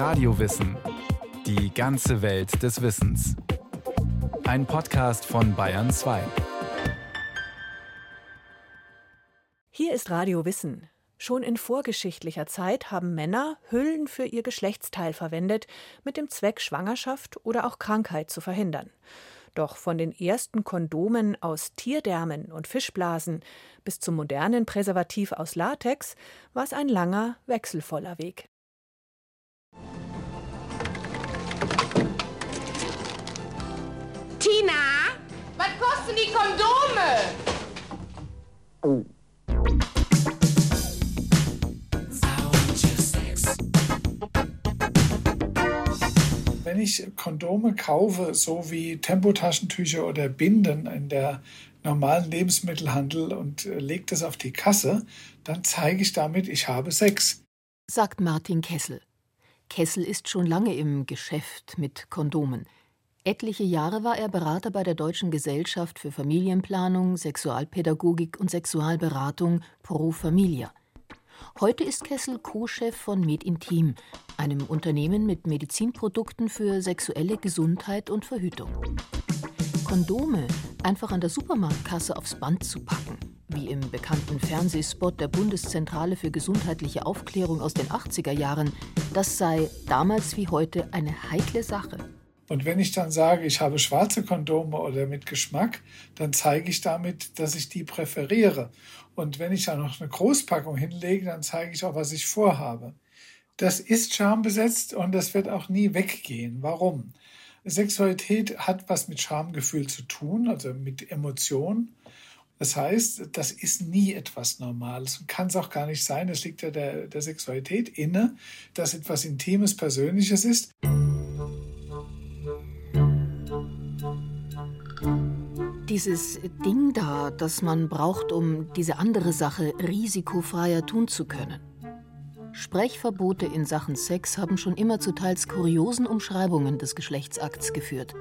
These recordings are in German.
Radiowissen. Die ganze Welt des Wissens. Ein Podcast von Bayern 2. Hier ist Radio Wissen. Schon in vorgeschichtlicher Zeit haben Männer Hüllen für ihr Geschlechtsteil verwendet, mit dem Zweck, Schwangerschaft oder auch Krankheit zu verhindern. Doch von den ersten Kondomen aus Tierdärmen und Fischblasen bis zum modernen Präservativ aus Latex war es ein langer, wechselvoller Weg. Tina, was kosten die Kondome? Oh. wenn ich Kondome kaufe, so wie Tempotaschentücher oder Binden in der normalen Lebensmittelhandel und äh, lege das auf die Kasse, dann zeige ich damit, ich habe Sex. Sagt Martin Kessel. Kessel ist schon lange im Geschäft mit Kondomen. Etliche Jahre war er Berater bei der Deutschen Gesellschaft für Familienplanung, Sexualpädagogik und Sexualberatung Pro Familia. Heute ist Kessel Co-Chef von MedIntim, einem Unternehmen mit Medizinprodukten für sexuelle Gesundheit und Verhütung. Kondome einfach an der Supermarktkasse aufs Band zu packen, wie im bekannten Fernsehspot der Bundeszentrale für gesundheitliche Aufklärung aus den 80er Jahren, das sei damals wie heute eine heikle Sache. Und wenn ich dann sage, ich habe schwarze Kondome oder mit Geschmack, dann zeige ich damit, dass ich die präferiere. Und wenn ich dann noch eine Großpackung hinlege, dann zeige ich auch, was ich vorhabe. Das ist schambesetzt und das wird auch nie weggehen. Warum? Sexualität hat was mit Schamgefühl zu tun, also mit Emotionen. Das heißt, das ist nie etwas Normales und kann es auch gar nicht sein. Es liegt ja der, der Sexualität inne, dass etwas Intimes, Persönliches ist. Dieses Ding da, das man braucht, um diese andere Sache risikofreier tun zu können. Sprechverbote in Sachen Sex haben schon immer zu teils kuriosen Umschreibungen des Geschlechtsakts geführt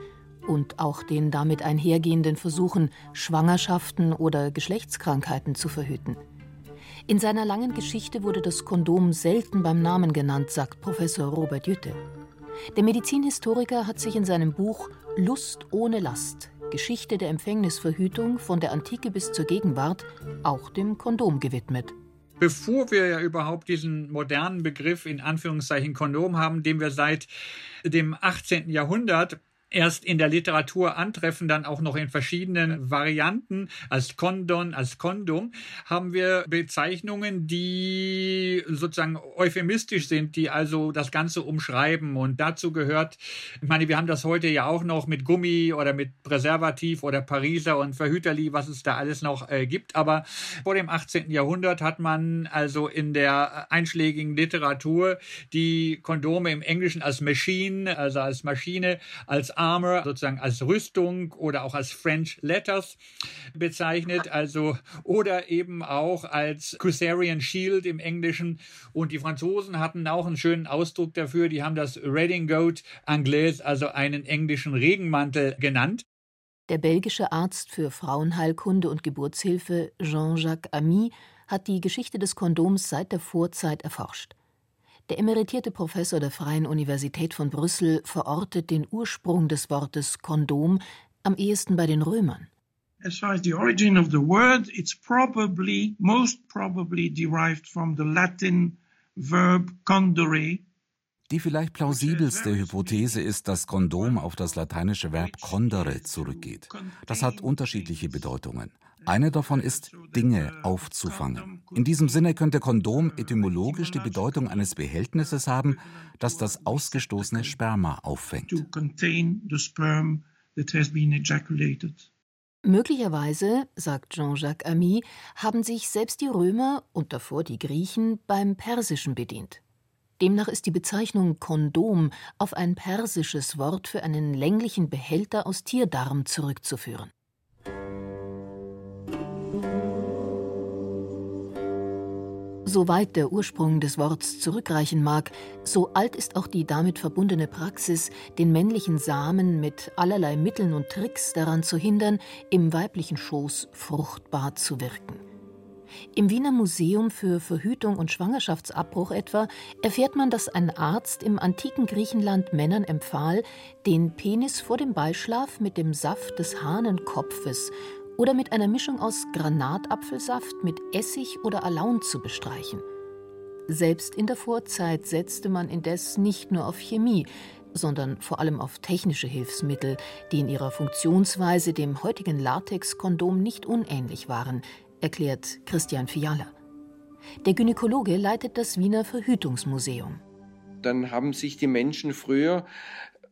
und auch den damit einhergehenden Versuchen, Schwangerschaften oder Geschlechtskrankheiten zu verhüten. In seiner langen Geschichte wurde das Kondom selten beim Namen genannt, sagt Professor Robert Jütte. Der Medizinhistoriker hat sich in seinem Buch Lust ohne Last Geschichte der Empfängnisverhütung von der Antike bis zur Gegenwart auch dem Kondom gewidmet. Bevor wir ja überhaupt diesen modernen Begriff in Anführungszeichen Kondom haben, den wir seit dem 18. Jahrhundert erst in der Literatur antreffen, dann auch noch in verschiedenen Varianten, als Kondon, als Kondom, haben wir Bezeichnungen, die sozusagen euphemistisch sind, die also das Ganze umschreiben. Und dazu gehört, ich meine, wir haben das heute ja auch noch mit Gummi oder mit Präservativ oder Pariser und Verhüterli, was es da alles noch äh, gibt. Aber vor dem 18. Jahrhundert hat man also in der einschlägigen Literatur die Kondome im Englischen als Machine, also als Maschine, als Armor sozusagen als Rüstung oder auch als French Letters bezeichnet, also oder eben auch als Cussarian Shield im Englischen. Und die Franzosen hatten auch einen schönen Ausdruck dafür. Die haben das Redingote Anglais, also einen englischen Regenmantel genannt. Der belgische Arzt für Frauenheilkunde und Geburtshilfe Jean-Jacques Ami hat die Geschichte des Kondoms seit der Vorzeit erforscht. Der emeritierte Professor der Freien Universität von Brüssel verortet den Ursprung des Wortes Kondom am ehesten bei den Römern. As far as the origin of the word, it's probably, most probably derived from the Latin verb condore, die vielleicht plausibelste Hypothese ist, dass Kondom auf das lateinische Verb condere zurückgeht. Das hat unterschiedliche Bedeutungen. Eine davon ist, Dinge aufzufangen. In diesem Sinne könnte Kondom etymologisch die Bedeutung eines Behältnisses haben, das das ausgestoßene Sperma auffängt. Möglicherweise, sagt Jean-Jacques Ami, haben sich selbst die Römer und davor die Griechen beim Persischen bedient. Demnach ist die Bezeichnung Kondom auf ein persisches Wort für einen länglichen Behälter aus Tierdarm zurückzuführen. Soweit der Ursprung des Worts zurückreichen mag, so alt ist auch die damit verbundene Praxis, den männlichen Samen mit allerlei Mitteln und Tricks daran zu hindern, im weiblichen Schoß fruchtbar zu wirken. Im Wiener Museum für Verhütung und Schwangerschaftsabbruch etwa erfährt man, dass ein Arzt im antiken Griechenland Männern empfahl, den Penis vor dem Beischlaf mit dem Saft des Hahnenkopfes oder mit einer Mischung aus Granatapfelsaft mit Essig oder Alaun zu bestreichen. Selbst in der Vorzeit setzte man indes nicht nur auf Chemie, sondern vor allem auf technische Hilfsmittel, die in ihrer Funktionsweise dem heutigen Latex-Kondom nicht unähnlich waren, erklärt Christian Fiala. Der Gynäkologe leitet das Wiener Verhütungsmuseum. Dann haben sich die Menschen früher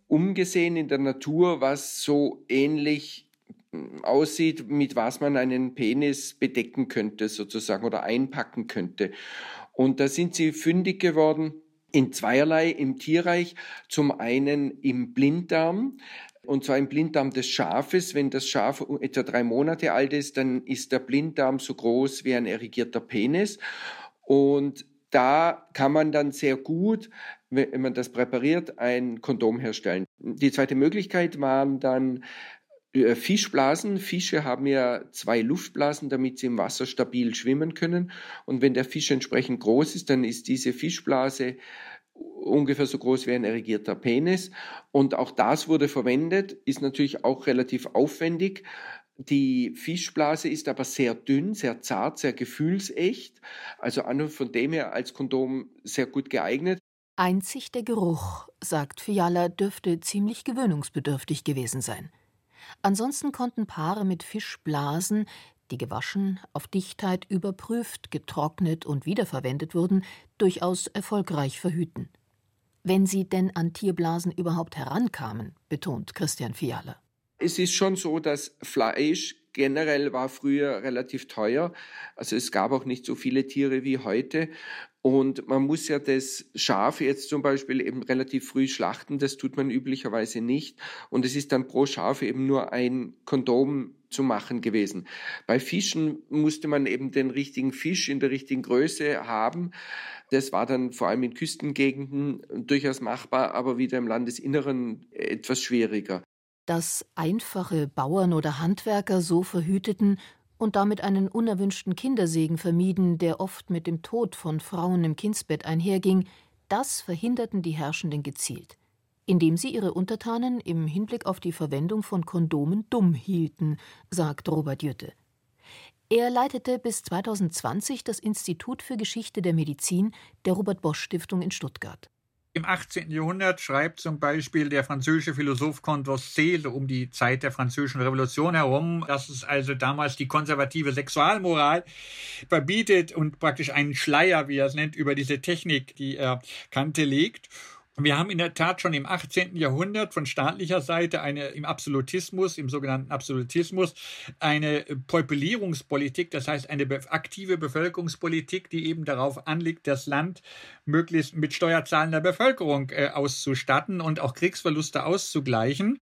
umgesehen in der Natur, was so ähnlich aussieht, mit was man einen Penis bedecken könnte sozusagen oder einpacken könnte. Und da sind sie fündig geworden in zweierlei im Tierreich. Zum einen im Blinddarm, und zwar im Blinddarm des Schafes. Wenn das Schaf etwa drei Monate alt ist, dann ist der Blinddarm so groß wie ein erigierter Penis. Und da kann man dann sehr gut, wenn man das präpariert, ein Kondom herstellen. Die zweite Möglichkeit waren dann Fischblasen. Fische haben ja zwei Luftblasen, damit sie im Wasser stabil schwimmen können. Und wenn der Fisch entsprechend groß ist, dann ist diese Fischblase ungefähr so groß wie ein erigierter Penis. Und auch das wurde verwendet, ist natürlich auch relativ aufwendig. Die Fischblase ist aber sehr dünn, sehr zart, sehr gefühlsecht. Also von dem her als Kondom sehr gut geeignet. Einzig der Geruch, sagt Fiala, dürfte ziemlich gewöhnungsbedürftig gewesen sein. Ansonsten konnten Paare mit Fischblasen, die gewaschen, auf Dichtheit überprüft, getrocknet und wiederverwendet wurden, durchaus erfolgreich verhüten. Wenn sie denn an Tierblasen überhaupt herankamen, betont Christian Fiala. Es ist schon so, dass Fleisch generell war früher relativ teuer. Also es gab auch nicht so viele Tiere wie heute. Und man muss ja das Schaf jetzt zum Beispiel eben relativ früh schlachten. Das tut man üblicherweise nicht. Und es ist dann pro Schaf eben nur ein Kondom zu machen gewesen. Bei Fischen musste man eben den richtigen Fisch in der richtigen Größe haben. Das war dann vor allem in Küstengegenden durchaus machbar, aber wieder im Landesinneren etwas schwieriger dass einfache Bauern oder Handwerker so verhüteten und damit einen unerwünschten Kindersegen vermieden, der oft mit dem Tod von Frauen im Kindsbett einherging, das verhinderten die Herrschenden gezielt, indem sie ihre Untertanen im Hinblick auf die Verwendung von Kondomen dumm hielten, sagt Robert Jütte. Er leitete bis 2020 das Institut für Geschichte der Medizin der Robert Bosch Stiftung in Stuttgart. Im 18. Jahrhundert schreibt zum Beispiel der französische Philosoph Condorcet um die Zeit der französischen Revolution herum, dass es also damals die konservative Sexualmoral verbietet und praktisch einen Schleier, wie er es nennt, über diese Technik, die er kannte, legt. Wir haben in der Tat schon im 18. Jahrhundert von staatlicher Seite eine im Absolutismus, im sogenannten Absolutismus, eine Peupelierungspolitik, das heißt eine aktive Bevölkerungspolitik, die eben darauf anliegt, das Land möglichst mit steuerzahlender Bevölkerung äh, auszustatten und auch Kriegsverluste auszugleichen.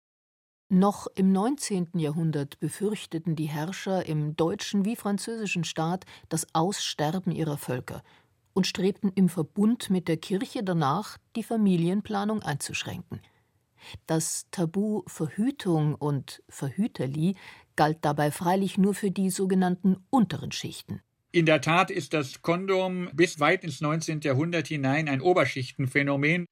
Noch im 19. Jahrhundert befürchteten die Herrscher im deutschen wie französischen Staat das Aussterben ihrer Völker und strebten im Verbund mit der Kirche danach, die Familienplanung einzuschränken. Das Tabu Verhütung und Verhüterli galt dabei freilich nur für die sogenannten unteren Schichten. In der Tat ist das Kondom bis weit ins 19. Jahrhundert hinein ein Oberschichtenphänomen.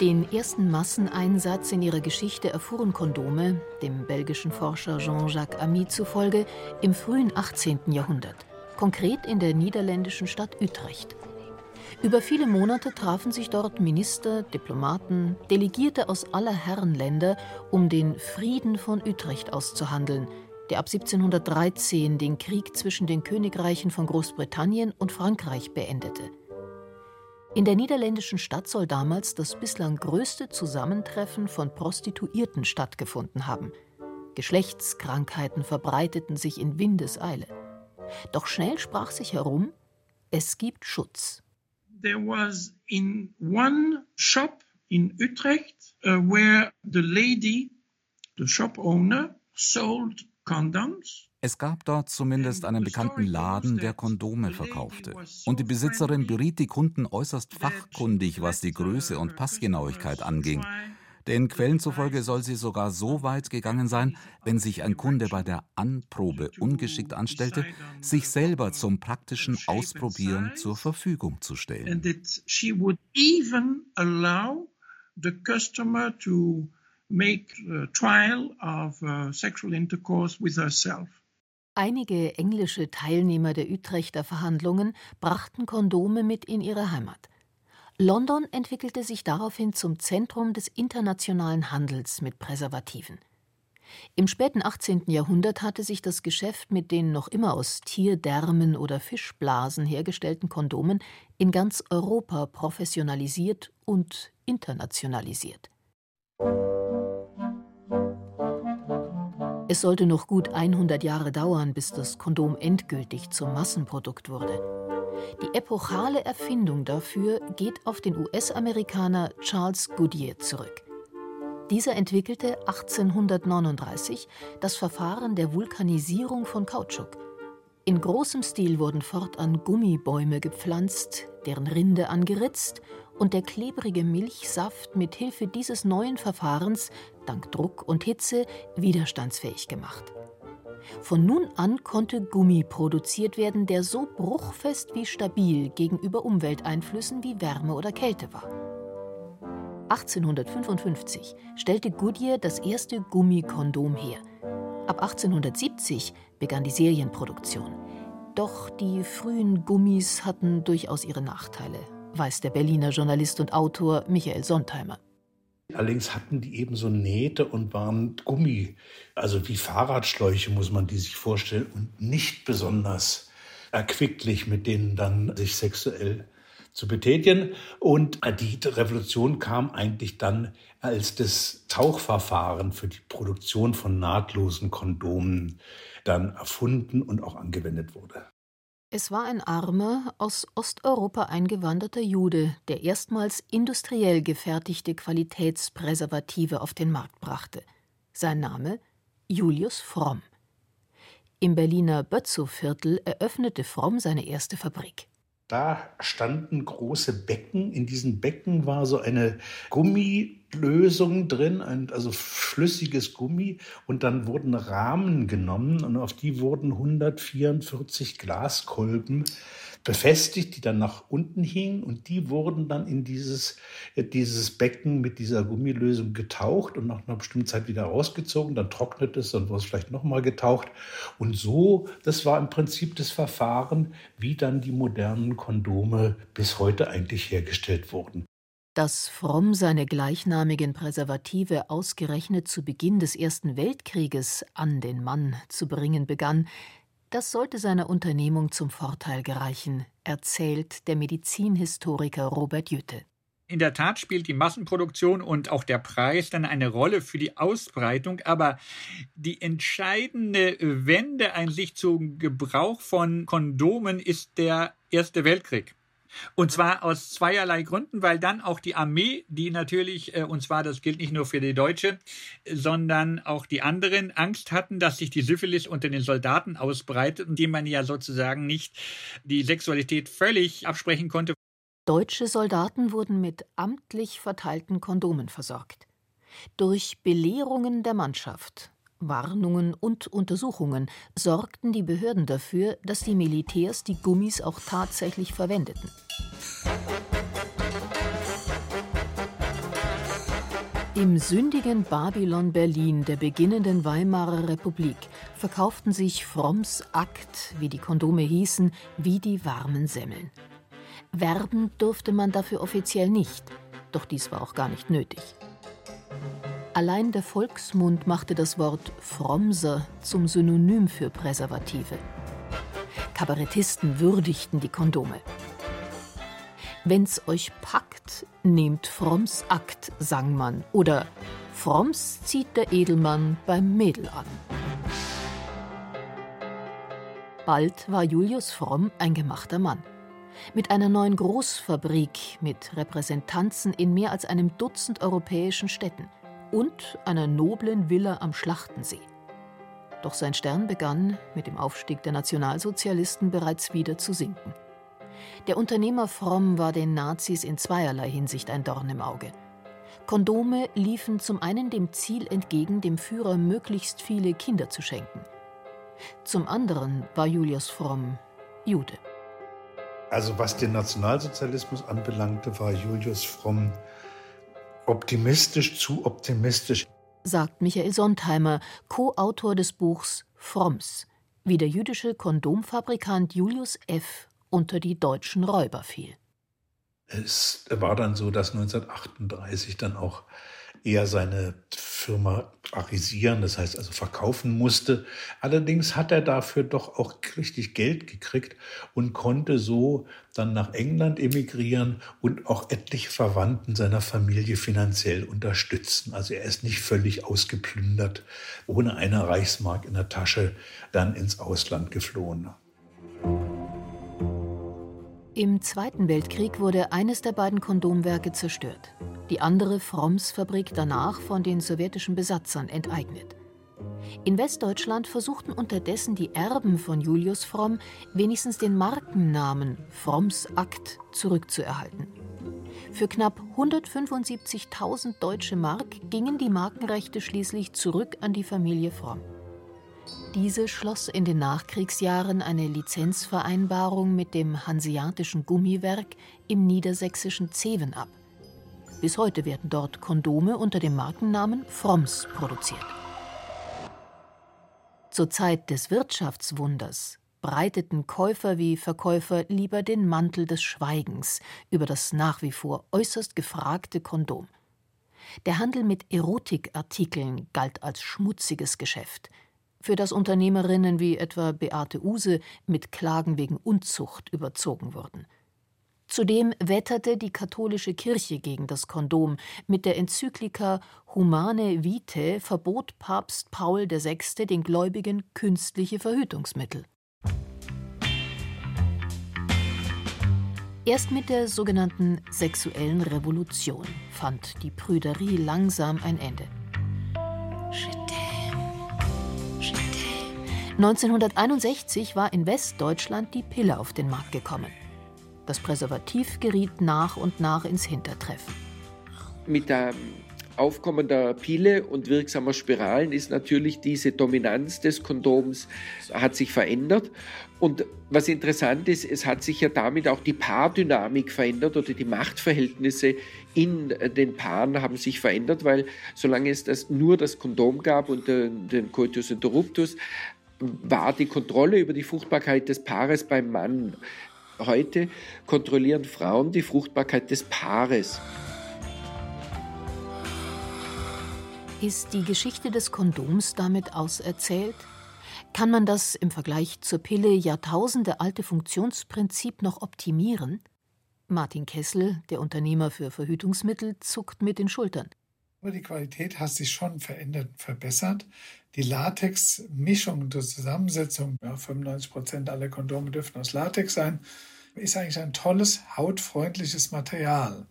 Den ersten Masseneinsatz in ihrer Geschichte erfuhren Kondome, dem belgischen Forscher Jean-Jacques Ami zufolge, im frühen 18. Jahrhundert, konkret in der niederländischen Stadt Utrecht. Über viele Monate trafen sich dort Minister, Diplomaten, Delegierte aus aller Herrenländer, um den Frieden von Utrecht auszuhandeln, der ab 1713 den Krieg zwischen den Königreichen von Großbritannien und Frankreich beendete. In der niederländischen Stadt soll damals das bislang größte Zusammentreffen von Prostituierten stattgefunden haben. Geschlechtskrankheiten verbreiteten sich in Windeseile. Doch schnell sprach sich herum, es gibt Schutz. There was in one shop in Utrecht uh, where the lady, the shop owner, sold es gab dort zumindest einen bekannten Laden, der Kondome verkaufte. Und die Besitzerin beriet die Kunden äußerst fachkundig, was die Größe und Passgenauigkeit anging. Den Quellen zufolge soll sie sogar so weit gegangen sein, wenn sich ein Kunde bei der Anprobe ungeschickt anstellte, sich selber zum praktischen Ausprobieren zur Verfügung zu stellen. And that she would even allow the customer to make trial of uh, sexual intercourse with herself. Einige englische Teilnehmer der Utrechter Verhandlungen brachten Kondome mit in ihre Heimat. London entwickelte sich daraufhin zum Zentrum des internationalen Handels mit Präservativen. Im späten 18. Jahrhundert hatte sich das Geschäft mit den noch immer aus Tierdärmen oder Fischblasen hergestellten Kondomen in ganz Europa professionalisiert und internationalisiert. Es sollte noch gut 100 Jahre dauern, bis das Kondom endgültig zum Massenprodukt wurde. Die epochale Erfindung dafür geht auf den US-Amerikaner Charles Goodyear zurück. Dieser entwickelte 1839 das Verfahren der Vulkanisierung von Kautschuk. In großem Stil wurden fortan Gummibäume gepflanzt, deren Rinde angeritzt und der klebrige Milchsaft mit Hilfe dieses neuen Verfahrens dank Druck und Hitze widerstandsfähig gemacht. Von nun an konnte Gummi produziert werden, der so bruchfest wie stabil gegenüber Umwelteinflüssen wie Wärme oder Kälte war. 1855 stellte Goodyear das erste Gummikondom her. Ab 1870 begann die Serienproduktion. Doch die frühen Gummis hatten durchaus ihre Nachteile, weiß der Berliner Journalist und Autor Michael Sontheimer. Allerdings hatten die eben so Nähte und waren Gummi, also wie Fahrradschläuche muss man die sich vorstellen und nicht besonders erquicklich, mit denen dann sich sexuell zu betätigen. Und die Revolution kam eigentlich dann, als das Tauchverfahren für die Produktion von nahtlosen Kondomen dann erfunden und auch angewendet wurde. Es war ein armer, aus Osteuropa eingewanderter Jude, der erstmals industriell gefertigte Qualitätspräservative auf den Markt brachte. Sein Name Julius Fromm. Im Berliner Bötzow-Viertel eröffnete Fromm seine erste Fabrik. Da standen große Becken. In diesen Becken war so eine Gummilösung drin, also flüssiges Gummi. Und dann wurden Rahmen genommen und auf die wurden 144 Glaskolben befestigt, die dann nach unten hingen und die wurden dann in dieses, äh, dieses Becken mit dieser Gummilösung getaucht und nach einer bestimmten Zeit wieder rausgezogen. Dann trocknet es, dann wurde es vielleicht nochmal getaucht. Und so, das war im Prinzip das Verfahren, wie dann die modernen Kondome bis heute eigentlich hergestellt wurden. Dass Fromm seine gleichnamigen Präservative ausgerechnet zu Beginn des Ersten Weltkrieges an den Mann zu bringen begann, das sollte seiner Unternehmung zum Vorteil gereichen, erzählt der Medizinhistoriker Robert Jütte. In der Tat spielt die Massenproduktion und auch der Preis dann eine Rolle für die Ausbreitung, aber die entscheidende Wende sich zum Gebrauch von Kondomen ist der Erste Weltkrieg. Und zwar aus zweierlei Gründen, weil dann auch die Armee, die natürlich, äh, und zwar das gilt nicht nur für die Deutsche, sondern auch die anderen, Angst hatten, dass sich die Syphilis unter den Soldaten ausbreitet, indem man ja sozusagen nicht die Sexualität völlig absprechen konnte. Deutsche Soldaten wurden mit amtlich verteilten Kondomen versorgt. Durch Belehrungen der Mannschaft Warnungen und Untersuchungen sorgten die Behörden dafür, dass die Militärs die Gummis auch tatsächlich verwendeten. Im sündigen Babylon Berlin der beginnenden Weimarer Republik verkauften sich Fromms Akt, wie die Kondome hießen, wie die warmen Semmeln. Werben durfte man dafür offiziell nicht, doch dies war auch gar nicht nötig. Allein der Volksmund machte das Wort Fromser zum Synonym für Präservative. Kabarettisten würdigten die Kondome. Wenn's euch packt, nehmt Fromms Akt, sang man. Oder Fromms zieht der Edelmann beim Mädel an. Bald war Julius Fromm ein gemachter Mann. Mit einer neuen Großfabrik mit Repräsentanzen in mehr als einem Dutzend europäischen Städten und einer noblen Villa am Schlachtensee. Doch sein Stern begann mit dem Aufstieg der Nationalsozialisten bereits wieder zu sinken. Der Unternehmer Fromm war den Nazis in zweierlei Hinsicht ein Dorn im Auge. Kondome liefen zum einen dem Ziel entgegen, dem Führer möglichst viele Kinder zu schenken. Zum anderen war Julius Fromm Jude. Also was den Nationalsozialismus anbelangte, war Julius Fromm optimistisch, zu optimistisch. Sagt Michael Sontheimer, Co-Autor des Buchs Fromms, wie der jüdische Kondomfabrikant Julius F. unter die deutschen Räuber fiel. Es war dann so, dass 1938 dann auch er seine Firma arisieren, das heißt also verkaufen musste. Allerdings hat er dafür doch auch richtig Geld gekriegt und konnte so dann nach England emigrieren und auch etliche Verwandten seiner Familie finanziell unterstützen. Also er ist nicht völlig ausgeplündert, ohne eine Reichsmark in der Tasche dann ins Ausland geflohen. Im Zweiten Weltkrieg wurde eines der beiden Kondomwerke zerstört, die andere Fromms Fabrik danach von den sowjetischen Besatzern enteignet. In Westdeutschland versuchten unterdessen die Erben von Julius Fromm wenigstens den Markennamen Fromms Akt zurückzuerhalten. Für knapp 175.000 deutsche Mark gingen die Markenrechte schließlich zurück an die Familie Fromm. Diese schloss in den Nachkriegsjahren eine Lizenzvereinbarung mit dem Hanseatischen Gummiwerk im niedersächsischen Zeven ab. Bis heute werden dort Kondome unter dem Markennamen Fromms produziert. Zur Zeit des Wirtschaftswunders breiteten Käufer wie Verkäufer lieber den Mantel des Schweigens über das nach wie vor äußerst gefragte Kondom. Der Handel mit Erotikartikeln galt als schmutziges Geschäft – für das Unternehmerinnen wie etwa Beate Use mit Klagen wegen Unzucht überzogen wurden. Zudem wetterte die katholische Kirche gegen das Kondom. Mit der Enzyklika Humane Vitae verbot Papst Paul VI. den Gläubigen künstliche Verhütungsmittel. Erst mit der sogenannten sexuellen Revolution fand die Prüderie langsam ein Ende. 1961 war in Westdeutschland die Pille auf den Markt gekommen. Das Präservativ geriet nach und nach ins Hintertreffen. Mit der Aufkommen der Pille und wirksamer Spiralen ist natürlich diese Dominanz des Kondoms hat sich verändert. Und was interessant ist, es hat sich ja damit auch die Paardynamik verändert oder die Machtverhältnisse in den Paaren haben sich verändert, weil solange es das, nur das Kondom gab und den, den Coitus interruptus, war die Kontrolle über die Fruchtbarkeit des Paares beim Mann. Heute kontrollieren Frauen die Fruchtbarkeit des Paares. Ist die Geschichte des Kondoms damit auserzählt? Kann man das im Vergleich zur Pille Jahrtausende alte Funktionsprinzip noch optimieren? Martin Kessel, der Unternehmer für Verhütungsmittel, zuckt mit den Schultern. Aber die Qualität hat sich schon verändert, verbessert. Die Latex-Mischung, die Zusammensetzung, ja, 95 Prozent aller Kondome dürfen aus Latex sein, ist eigentlich ein tolles, hautfreundliches Material.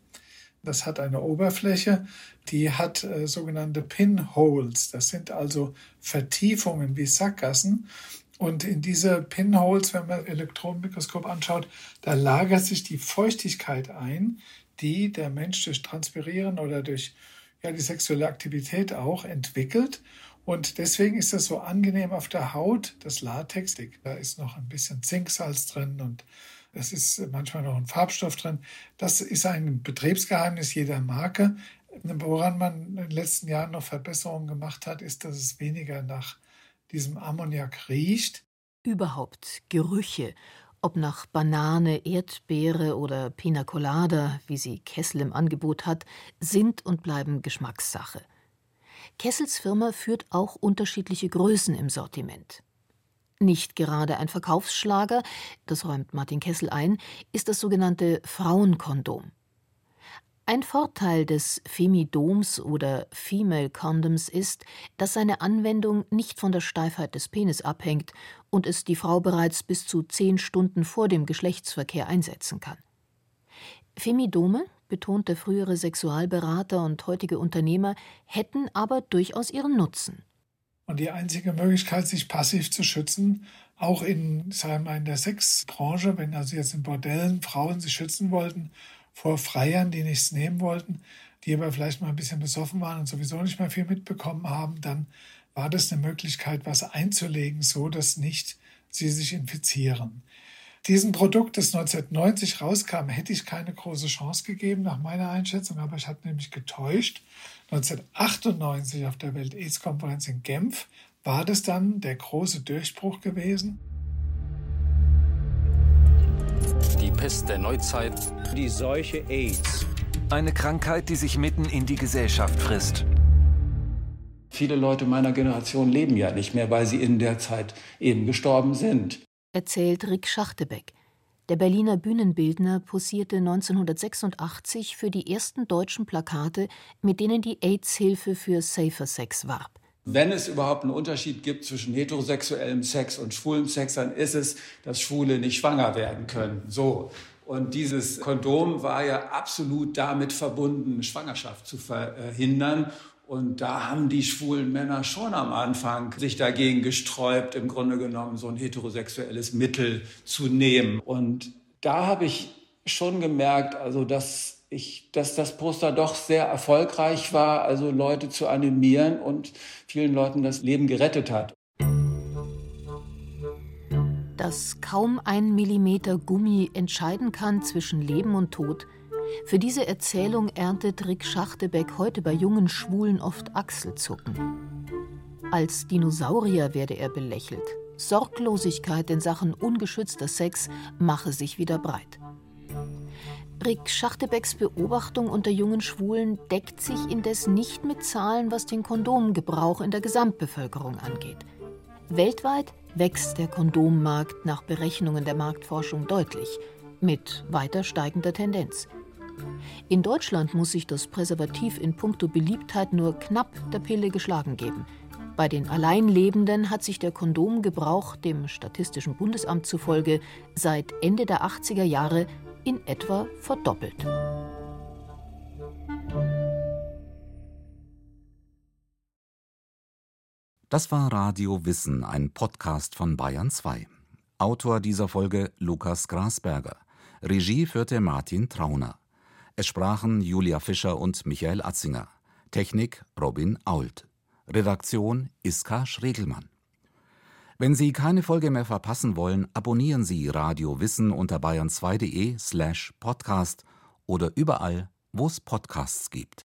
Das hat eine Oberfläche, die hat äh, sogenannte Pinholes. Das sind also Vertiefungen wie Sackgassen. Und in diese Pinholes, wenn man Elektronenmikroskop anschaut, da lagert sich die Feuchtigkeit ein, die der Mensch durch Transpirieren oder durch ja die sexuelle Aktivität auch entwickelt. Und deswegen ist das so angenehm auf der Haut, das Latex. Da ist noch ein bisschen Zinksalz drin und es ist manchmal noch ein Farbstoff drin. Das ist ein Betriebsgeheimnis jeder Marke. Woran man in den letzten Jahren noch Verbesserungen gemacht hat, ist, dass es weniger nach diesem Ammoniak riecht. Überhaupt Gerüche ob nach Banane, Erdbeere oder Pina Colada, wie sie Kessel im Angebot hat, sind und bleiben Geschmackssache. Kessels Firma führt auch unterschiedliche Größen im Sortiment. Nicht gerade ein Verkaufsschlager, das räumt Martin Kessel ein, ist das sogenannte Frauenkondom. Ein Vorteil des Femidoms oder Female Condoms ist, dass seine Anwendung nicht von der Steifheit des Penis abhängt und es die Frau bereits bis zu zehn Stunden vor dem Geschlechtsverkehr einsetzen kann. Femidome, betont der frühere Sexualberater und heutige Unternehmer, hätten aber durchaus ihren Nutzen. Und die einzige Möglichkeit, sich passiv zu schützen, auch in, sagen wir mal, in der Sexbranche, wenn also jetzt in Bordellen Frauen sich schützen wollten vor Freiern, die nichts nehmen wollten, die aber vielleicht mal ein bisschen besoffen waren und sowieso nicht mehr viel mitbekommen haben, dann war das eine Möglichkeit, was einzulegen, so dass nicht sie sich infizieren. Diesem Produkt, das 1990 rauskam, hätte ich keine große Chance gegeben, nach meiner Einschätzung, aber ich hatte nämlich getäuscht. 1998 auf der Welt-AIDS-Konferenz in Genf war das dann der große Durchbruch gewesen. Die Pest der Neuzeit. Die Seuche AIDS. Eine Krankheit, die sich mitten in die Gesellschaft frisst. Viele Leute meiner Generation leben ja nicht mehr, weil sie in der Zeit eben gestorben sind. Erzählt Rick Schachtebeck. Der Berliner Bühnenbildner posierte 1986 für die ersten deutschen Plakate, mit denen die AIDS-Hilfe für Safer Sex warb. Wenn es überhaupt einen Unterschied gibt zwischen heterosexuellem Sex und schwulem Sex, dann ist es, dass Schwule nicht schwanger werden können. So. Und dieses Kondom war ja absolut damit verbunden, Schwangerschaft zu verhindern. Und da haben die schwulen Männer schon am Anfang sich dagegen gesträubt, im Grunde genommen so ein heterosexuelles Mittel zu nehmen. Und da habe ich schon gemerkt, also dass ich, dass das Poster doch sehr erfolgreich war, also Leute zu animieren und vielen Leuten das Leben gerettet hat dass kaum ein Millimeter Gummi entscheiden kann zwischen Leben und Tod. Für diese Erzählung erntet Rick Schachtebeck heute bei jungen Schwulen oft Achselzucken. Als Dinosaurier werde er belächelt. Sorglosigkeit in Sachen ungeschützter Sex mache sich wieder breit. Rick Schachtebecks Beobachtung unter jungen Schwulen deckt sich indes nicht mit Zahlen, was den Kondomgebrauch in der Gesamtbevölkerung angeht. Weltweit wächst der Kondommarkt nach Berechnungen der Marktforschung deutlich, mit weiter steigender Tendenz. In Deutschland muss sich das Präservativ in puncto Beliebtheit nur knapp der Pille geschlagen geben. Bei den Alleinlebenden hat sich der Kondomgebrauch dem Statistischen Bundesamt zufolge seit Ende der 80er Jahre in etwa verdoppelt. Das war Radio Wissen, ein Podcast von Bayern 2. Autor dieser Folge Lukas Grasberger. Regie führte Martin Trauner. Es sprachen Julia Fischer und Michael Atzinger. Technik Robin Ault. Redaktion Iska Schregelmann. Wenn Sie keine Folge mehr verpassen wollen, abonnieren Sie Radio Wissen unter bayern2.de slash podcast oder überall, wo es Podcasts gibt.